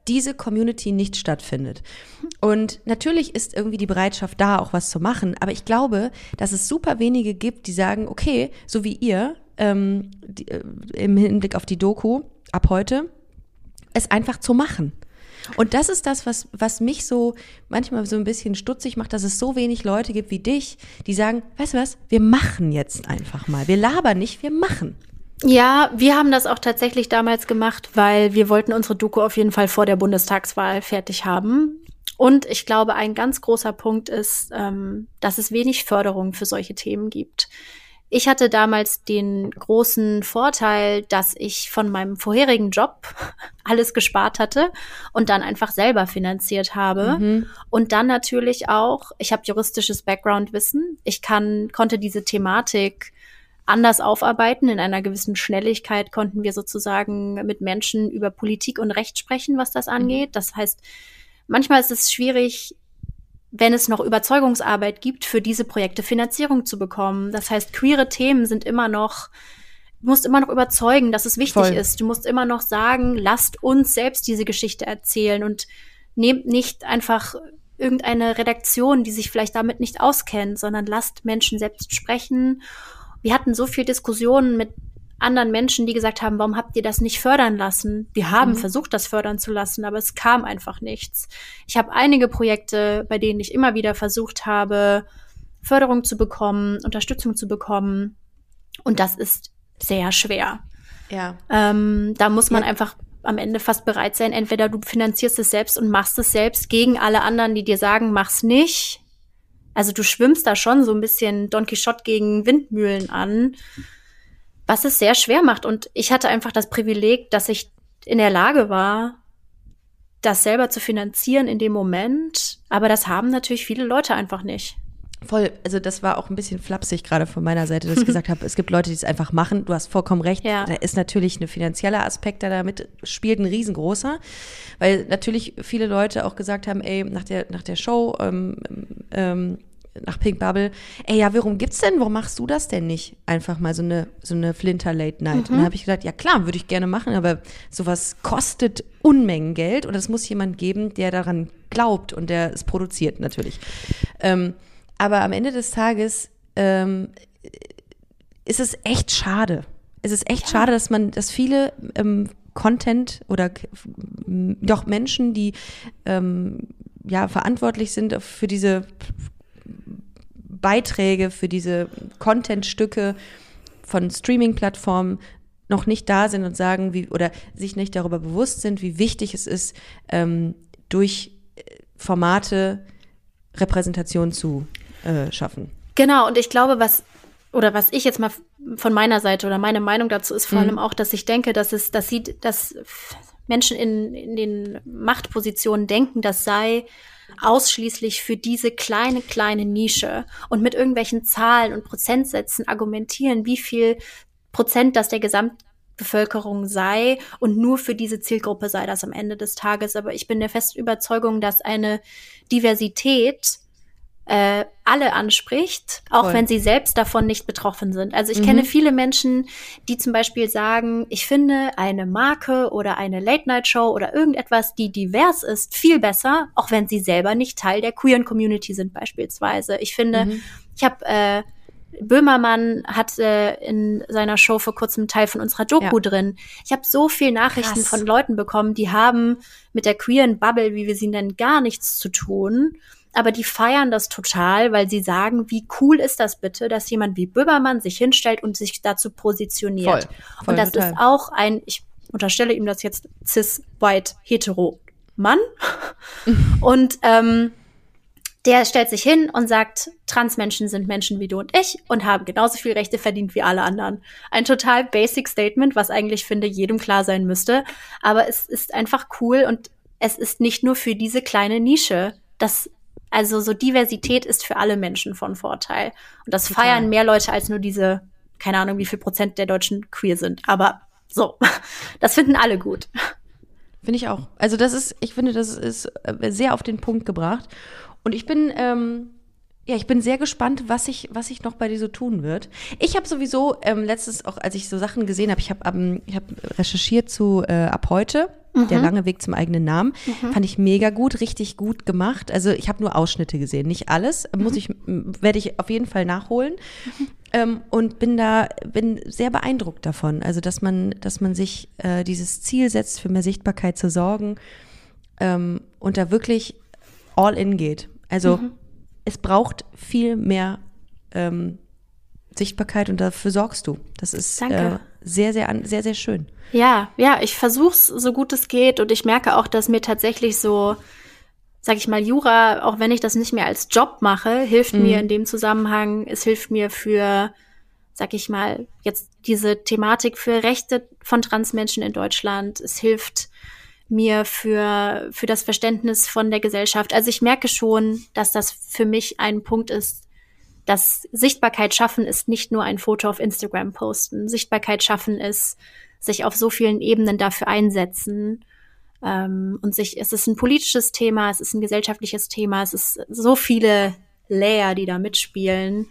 diese Community nicht stattfindet. Und natürlich ist irgendwie die Bereitschaft da, auch was zu machen. Aber ich glaube, dass es super wenige gibt, die sagen, okay, so wie ihr ähm, die, äh, im Hinblick auf die Doku ab heute, es einfach zu machen. Und das ist das, was, was mich so manchmal so ein bisschen stutzig macht, dass es so wenig Leute gibt wie dich, die sagen, weißt du was, wir machen jetzt einfach mal. Wir labern nicht, wir machen. Ja, wir haben das auch tatsächlich damals gemacht, weil wir wollten unsere Doku auf jeden Fall vor der Bundestagswahl fertig haben. Und ich glaube, ein ganz großer Punkt ist, ähm, dass es wenig Förderung für solche Themen gibt. Ich hatte damals den großen Vorteil, dass ich von meinem vorherigen Job alles gespart hatte und dann einfach selber finanziert habe. Mhm. Und dann natürlich auch, ich habe juristisches Background-Wissen. Ich kann, konnte diese Thematik anders aufarbeiten. In einer gewissen Schnelligkeit konnten wir sozusagen mit Menschen über Politik und Recht sprechen, was das mhm. angeht. Das heißt, manchmal ist es schwierig, wenn es noch Überzeugungsarbeit gibt, für diese Projekte Finanzierung zu bekommen. Das heißt, queere Themen sind immer noch, du musst immer noch überzeugen, dass es wichtig Voll. ist. Du musst immer noch sagen, lasst uns selbst diese Geschichte erzählen und nehmt nicht einfach irgendeine Redaktion, die sich vielleicht damit nicht auskennt, sondern lasst Menschen selbst sprechen wir hatten so viel Diskussionen mit anderen Menschen, die gesagt haben, warum habt ihr das nicht fördern lassen? Wir haben mhm. versucht, das fördern zu lassen, aber es kam einfach nichts. Ich habe einige Projekte, bei denen ich immer wieder versucht habe, Förderung zu bekommen, Unterstützung zu bekommen. Und das ist sehr schwer. Ja. Ähm, da muss man ja. einfach am Ende fast bereit sein, entweder du finanzierst es selbst und machst es selbst gegen alle anderen, die dir sagen, mach's nicht, also du schwimmst da schon so ein bisschen Don Quixote gegen Windmühlen an, was es sehr schwer macht. Und ich hatte einfach das Privileg, dass ich in der Lage war, das selber zu finanzieren in dem Moment. Aber das haben natürlich viele Leute einfach nicht. Voll, also das war auch ein bisschen flapsig gerade von meiner Seite, dass ich gesagt habe, es gibt Leute, die es einfach machen. Du hast vollkommen recht. Ja. Da ist natürlich ein finanzieller Aspekt, der damit spielt, ein riesengroßer. Weil natürlich viele Leute auch gesagt haben, ey, nach der, nach der Show, ähm, ähm, nach Pink Bubble, ey, ja, warum gibt's denn, warum machst du das denn nicht? Einfach mal so eine, so eine Flinter Late Night. Mhm. Und dann habe ich gedacht, ja klar, würde ich gerne machen, aber sowas kostet Unmengen Geld und es muss jemand geben, der daran glaubt und der es produziert natürlich. Ähm, aber am Ende des Tages ähm, ist es echt schade. Es ist echt ja. schade, dass man, dass viele ähm, Content oder doch Menschen, die ähm, ja verantwortlich sind für diese Beiträge, für diese Contentstücke von Streaming-Plattformen noch nicht da sind und sagen, wie, oder sich nicht darüber bewusst sind, wie wichtig es ist, ähm, durch äh, Formate Repräsentation zu äh, schaffen. Genau, und ich glaube, was, oder was ich jetzt mal von meiner Seite oder meine Meinung dazu ist vor mhm. allem auch, dass ich denke, dass es, dass sie, dass Menschen in, in den Machtpositionen denken, das sei ausschließlich für diese kleine, kleine Nische und mit irgendwelchen Zahlen und Prozentsätzen argumentieren, wie viel Prozent das der Gesamtbevölkerung sei und nur für diese Zielgruppe sei das am Ende des Tages. Aber ich bin der festen Überzeugung, dass eine Diversität äh, alle anspricht, auch Voll. wenn sie selbst davon nicht betroffen sind. Also ich mhm. kenne viele Menschen, die zum Beispiel sagen, ich finde eine Marke oder eine Late-Night-Show oder irgendetwas, die divers ist, viel besser, auch wenn sie selber nicht Teil der queeren Community sind beispielsweise. Ich finde, mhm. ich habe äh, Böhmermann hat äh, in seiner Show vor kurzem Teil von unserer Doku ja. drin. Ich habe so viel Nachrichten Krass. von Leuten bekommen, die haben mit der queeren Bubble, wie wir sie nennen, gar nichts zu tun aber die feiern das total, weil sie sagen, wie cool ist das bitte, dass jemand wie Böbermann sich hinstellt und sich dazu positioniert. Voll, voll, und das total. ist auch ein, ich unterstelle ihm das jetzt cis, white, hetero Mann. und ähm, der stellt sich hin und sagt, Transmenschen sind Menschen wie du und ich und haben genauso viel Rechte verdient wie alle anderen. Ein total basic Statement, was eigentlich finde jedem klar sein müsste. Aber es ist einfach cool und es ist nicht nur für diese kleine Nische. Das also so Diversität ist für alle Menschen von Vorteil. Und das Total. feiern mehr Leute als nur diese, keine Ahnung, wie viel Prozent der Deutschen queer sind. Aber so, das finden alle gut. Finde ich auch. Also das ist, ich finde, das ist äh, sehr auf den Punkt gebracht. Und ich bin, ähm, ja, ich bin sehr gespannt, was sich was ich noch bei dir so tun wird. Ich habe sowieso ähm, letztes auch, als ich so Sachen gesehen habe, ich habe ähm, ich hab recherchiert zu äh, ab heute Mhm. Der lange Weg zum eigenen Namen. Mhm. Fand ich mega gut, richtig gut gemacht. Also ich habe nur Ausschnitte gesehen, nicht alles. Muss mhm. ich, werde ich auf jeden Fall nachholen. Mhm. Ähm, und bin da, bin sehr beeindruckt davon. Also, dass man, dass man sich äh, dieses Ziel setzt, für mehr Sichtbarkeit zu sorgen ähm, und da wirklich all in geht. Also, mhm. Es braucht viel mehr ähm, Sichtbarkeit und dafür sorgst du. Das ist äh, sehr, sehr, sehr, sehr schön. Ja, ja, ich versuch's so gut es geht und ich merke auch, dass mir tatsächlich so, sag ich mal, Jura, auch wenn ich das nicht mehr als Job mache, hilft mhm. mir in dem Zusammenhang, es hilft mir für, sag ich mal, jetzt diese Thematik für Rechte von Transmenschen in Deutschland. Es hilft mir für, für das Verständnis von der Gesellschaft. Also ich merke schon, dass das für mich ein Punkt ist, dass Sichtbarkeit schaffen ist nicht nur ein Foto auf Instagram posten. Sichtbarkeit schaffen ist sich auf so vielen Ebenen dafür einsetzen. Ähm, und sich, es ist ein politisches Thema, es ist ein gesellschaftliches Thema, es ist so viele Layer, die da mitspielen,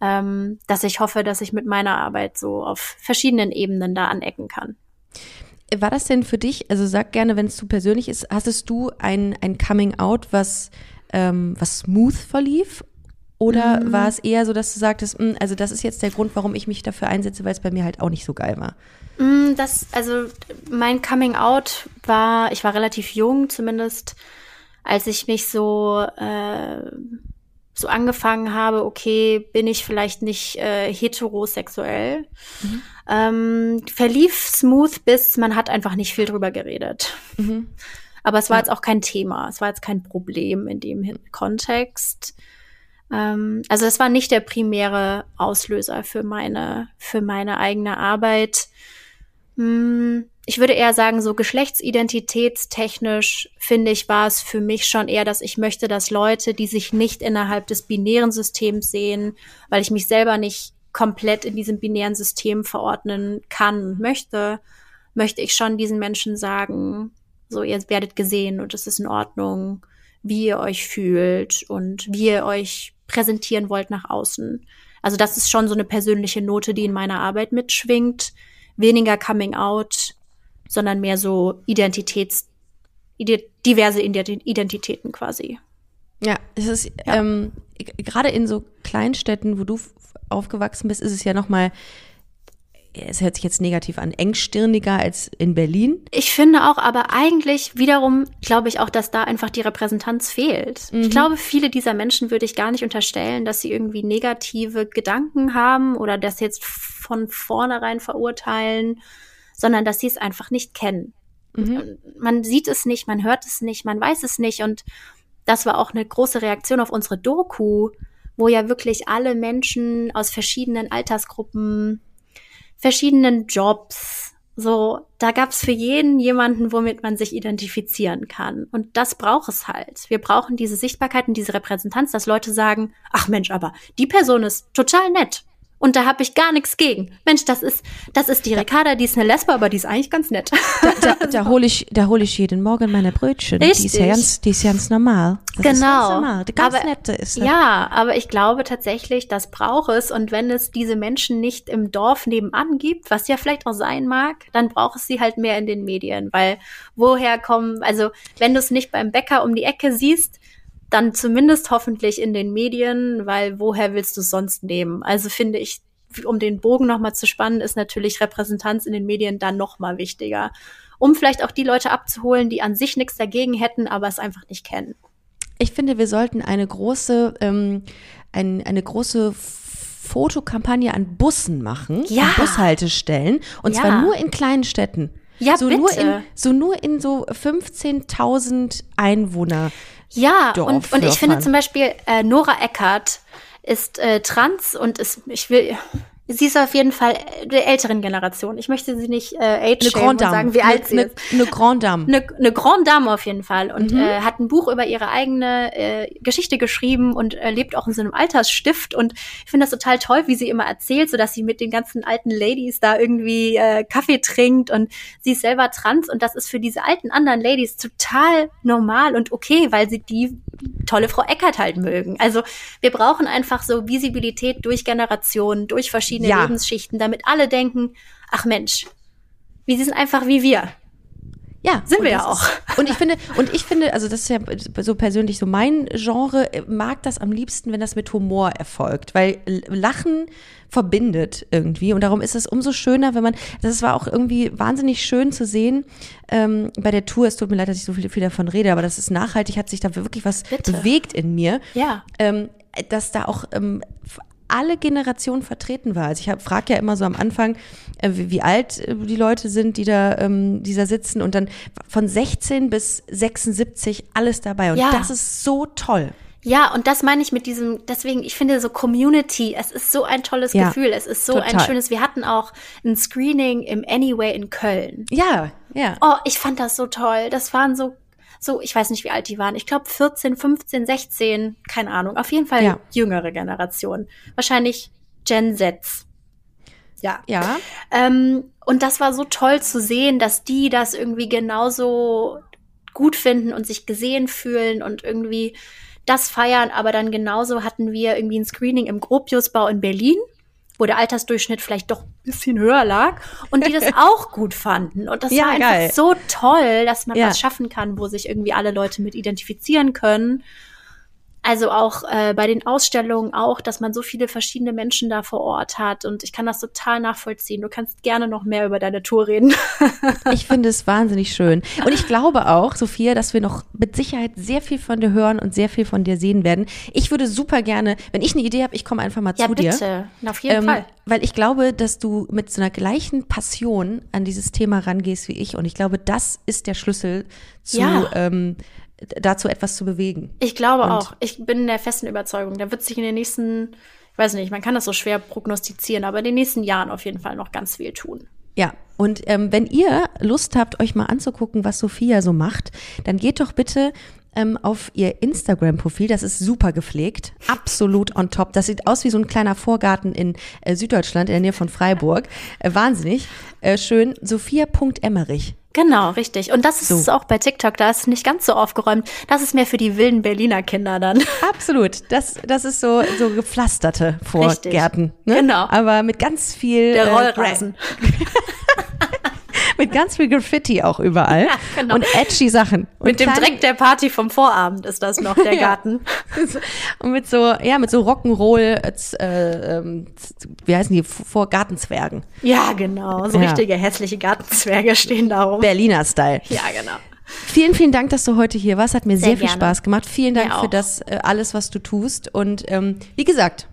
ähm, dass ich hoffe, dass ich mit meiner Arbeit so auf verschiedenen Ebenen da anecken kann. War das denn für dich, also sag gerne, wenn es zu persönlich ist, hattest du ein, ein Coming Out, was, ähm, was smooth verlief? Oder mhm. war es eher so, dass du sagtest, mh, hm, also das ist jetzt der Grund, warum ich mich dafür einsetze, weil es bei mir halt auch nicht so geil war? Mm, das, also mein Coming Out war, ich war relativ jung, zumindest als ich mich so äh, so angefangen habe, okay, bin ich vielleicht nicht äh, heterosexuell. Mhm. Ähm, verlief smooth, bis man hat einfach nicht viel drüber geredet. Mhm. Aber es war ja. jetzt auch kein Thema, es war jetzt kein Problem in dem Kontext. Ähm, also das war nicht der primäre Auslöser für meine, für meine eigene Arbeit. Hm, ich würde eher sagen, so geschlechtsidentitätstechnisch finde ich, war es für mich schon eher, dass ich möchte, dass Leute, die sich nicht innerhalb des binären Systems sehen, weil ich mich selber nicht komplett in diesem binären System verordnen kann und möchte, möchte ich schon diesen Menschen sagen, so, ihr werdet gesehen und es ist in Ordnung, wie ihr euch fühlt und wie ihr euch präsentieren wollt nach außen. Also das ist schon so eine persönliche Note, die in meiner Arbeit mitschwingt weniger Coming Out, sondern mehr so Identitäts, diverse Identitäten quasi. Ja, es ist ja. ähm, gerade in so Kleinstädten, wo du aufgewachsen bist, ist es ja noch mal es hört sich jetzt negativ an, engstirniger als in Berlin. Ich finde auch, aber eigentlich wiederum glaube ich auch, dass da einfach die Repräsentanz fehlt. Mhm. Ich glaube, viele dieser Menschen würde ich gar nicht unterstellen, dass sie irgendwie negative Gedanken haben oder das jetzt von vornherein verurteilen, sondern dass sie es einfach nicht kennen. Mhm. Man sieht es nicht, man hört es nicht, man weiß es nicht und das war auch eine große Reaktion auf unsere Doku, wo ja wirklich alle Menschen aus verschiedenen Altersgruppen, verschiedenen Jobs, so, da gab's für jeden jemanden, womit man sich identifizieren kann. Und das braucht es halt. Wir brauchen diese Sichtbarkeit und diese Repräsentanz, dass Leute sagen, ach Mensch, aber die Person ist total nett. Und da habe ich gar nichts gegen. Mensch, das ist, das ist die Ricarda, die ist eine Lesbe, aber die ist eigentlich ganz nett. Da, da, da hole ich, da hole ich jeden Morgen meine Brötchen. Richtig. Die ist ja ganz, die ist ganz normal. Das genau. Ist ganz normal. Die ganz aber, nette ist das. Ja, aber ich glaube tatsächlich, das braucht es. Und wenn es diese Menschen nicht im Dorf nebenan gibt, was ja vielleicht auch sein mag, dann braucht es sie halt mehr in den Medien. Weil woher kommen, also wenn du es nicht beim Bäcker um die Ecke siehst, dann zumindest hoffentlich in den Medien, weil woher willst du es sonst nehmen? Also finde ich, um den Bogen nochmal zu spannen, ist natürlich Repräsentanz in den Medien dann nochmal wichtiger. Um vielleicht auch die Leute abzuholen, die an sich nichts dagegen hätten, aber es einfach nicht kennen. Ich finde, wir sollten eine große, ähm, ein, eine große Fotokampagne an Bussen machen, Ja. an Bushaltestellen, und Ja. zwar nur in kleinen Städten. Ja, so Nur bitte. in, so nur in so 15.000 Einwohner. Ja, und, und ich finde zum Beispiel, äh, Nora Eckert ist äh, trans und ist, ich will, sie ist auf jeden Fall der älteren Generation. Ich möchte sie nicht äh, age und sagen, wie alt sie eine, ist. eine Grand Dame. Eine, eine Grand Dame auf jeden Fall und Mhm. äh, hat ein Buch über ihre eigene äh, Geschichte geschrieben und äh, lebt auch in so einem Altersstift und ich finde das total toll, wie sie immer erzählt, so dass sie mit den ganzen alten Ladies da irgendwie äh, Kaffee trinkt und sie ist selber trans und das ist für diese alten anderen Ladies total normal und okay, weil sie die tolle Frau Eckert halt mögen. Also wir brauchen einfach so Visibilität durch Generationen, durch verschiedene Ja. Lebensschichten, damit alle denken, ach Mensch, wir sind einfach wie wir. Ja, Sind wir ja auch. Ist, und ich finde, und ich finde, also das ist ja so persönlich so mein Genre, mag das am liebsten, wenn das mit Humor erfolgt, weil Lachen verbindet irgendwie und darum ist es umso schöner, wenn man, das war auch irgendwie wahnsinnig schön zu sehen ähm, bei der Tour. Es tut mir leid, dass ich so viel, viel davon rede, aber das ist nachhaltig, hat sich da wirklich was Bitte. bewegt in mir Ja. ähm, dass da auch ähm, alle Generationen vertreten war. Also ich frage ja immer so am Anfang, äh, wie, wie alt äh, die Leute sind, die da, ähm, die da sitzen und dann von 16 bis 76 alles dabei. Und Ja. das ist so toll. Ja, und das meine ich mit diesem, deswegen, ich finde so Community, es ist so ein tolles Ja, Gefühl, es ist so ein total. schönes, wir hatten auch ein Screening im Anyway in Köln. Ja, ja. Oh, ich fand das so toll. Das waren so, so, ich weiß nicht, wie alt die waren. Ich glaube 14, 15, 16, keine Ahnung. Auf jeden Fall Ja. jüngere Generation. Wahrscheinlich Gen Z. Ja. Ja, Ähm, und das war so toll zu sehen, dass die das irgendwie genauso gut finden und sich gesehen fühlen und irgendwie das feiern. Aber dann genauso hatten wir irgendwie ein Screening im Gropiusbau in Berlin, wo der Altersdurchschnitt vielleicht doch ein bisschen höher lag und die das auch gut fanden. Und das Ja, war einfach geil. so toll, dass man Ja. was schaffen kann, wo sich irgendwie alle Leute mit identifizieren können. Also auch äh, bei den Ausstellungen auch, dass man so viele verschiedene Menschen da vor Ort hat. Und ich kann das total nachvollziehen. Du kannst gerne noch mehr über deine Tour reden. ich finde es wahnsinnig schön. Und ich glaube auch, Sophia, dass wir noch mit Sicherheit sehr viel von dir hören und sehr viel von dir sehen werden. Ich würde super gerne, wenn ich eine Idee habe, ich komme einfach mal ja, zu dir. bitte. Auf jeden Ähm, Fall. Weil ich glaube, dass du mit so einer gleichen Passion an dieses Thema rangehst wie ich. Und ich glaube, das ist der Schlüssel zu, Ja. ähm, dazu etwas zu bewegen. Ich glaube und- auch. Ich bin der festen Überzeugung, da wird sich in den nächsten, ich weiß nicht, man kann das so schwer prognostizieren, aber in den nächsten Jahren auf jeden Fall noch ganz viel tun. Ja, und ähm, wenn ihr Lust habt, euch mal anzugucken, was Sophia so macht, dann geht doch bitte ähm, auf ihr Instagram-Profil. Das ist super gepflegt, absolut on top. Das sieht aus wie so ein kleiner Vorgarten in äh, Süddeutschland, in der Nähe von Freiburg. Äh, wahnsinnig äh, schön. Sophia.emmerich. Genau, richtig. Und das ist So. auch bei TikTok, da ist es nicht ganz so aufgeräumt. Das ist mehr für die wilden Berliner Kinder dann. Absolut. Das, das ist so, so gepflasterte Vorgärten. Ne? Genau. Aber mit ganz viel. Der äh, Rollrasen. mit ganz viel Graffiti auch überall. Ja, genau. Und edgy Sachen. Und Mit dem Dreck der Party vom Vorabend ist das noch, der Ja. Garten. Und mit so, ja, mit so Rock'n'Roll, äh, ähm, wie heißen die, vor Gartenzwergen. Ja, genau. So Ja. richtige hässliche Gartenzwerge stehen da rum. Berliner Style. Ja, genau. Vielen, vielen Dank, dass du heute hier warst. Hat mir sehr, Sehr viel gerne. Spaß gemacht. Vielen Dank für das äh, alles, was du tust. Und ähm, wie gesagt,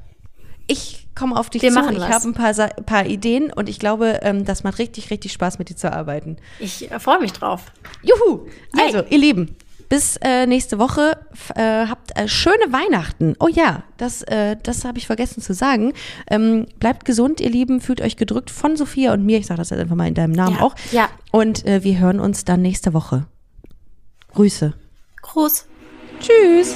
ich komme auf dich Wir zu. machen Ich habe ein paar, paar Ideen und ich glaube, ähm, das macht richtig, richtig Spaß, mit dir zu arbeiten. Ich äh, freue mich drauf. Juhu! Yay. Also, ihr Lieben, bis äh, nächste Woche. Äh, habt äh, schöne Weihnachten. Oh ja, das, äh, das habe ich vergessen zu sagen. Ähm, bleibt gesund, ihr Lieben. Fühlt euch gedrückt von Sophia und mir. Ich sage das jetzt einfach mal in deinem Namen Ja, auch. ja. Und äh, wir hören uns dann nächste Woche. Grüße. Gruß. Tschüss.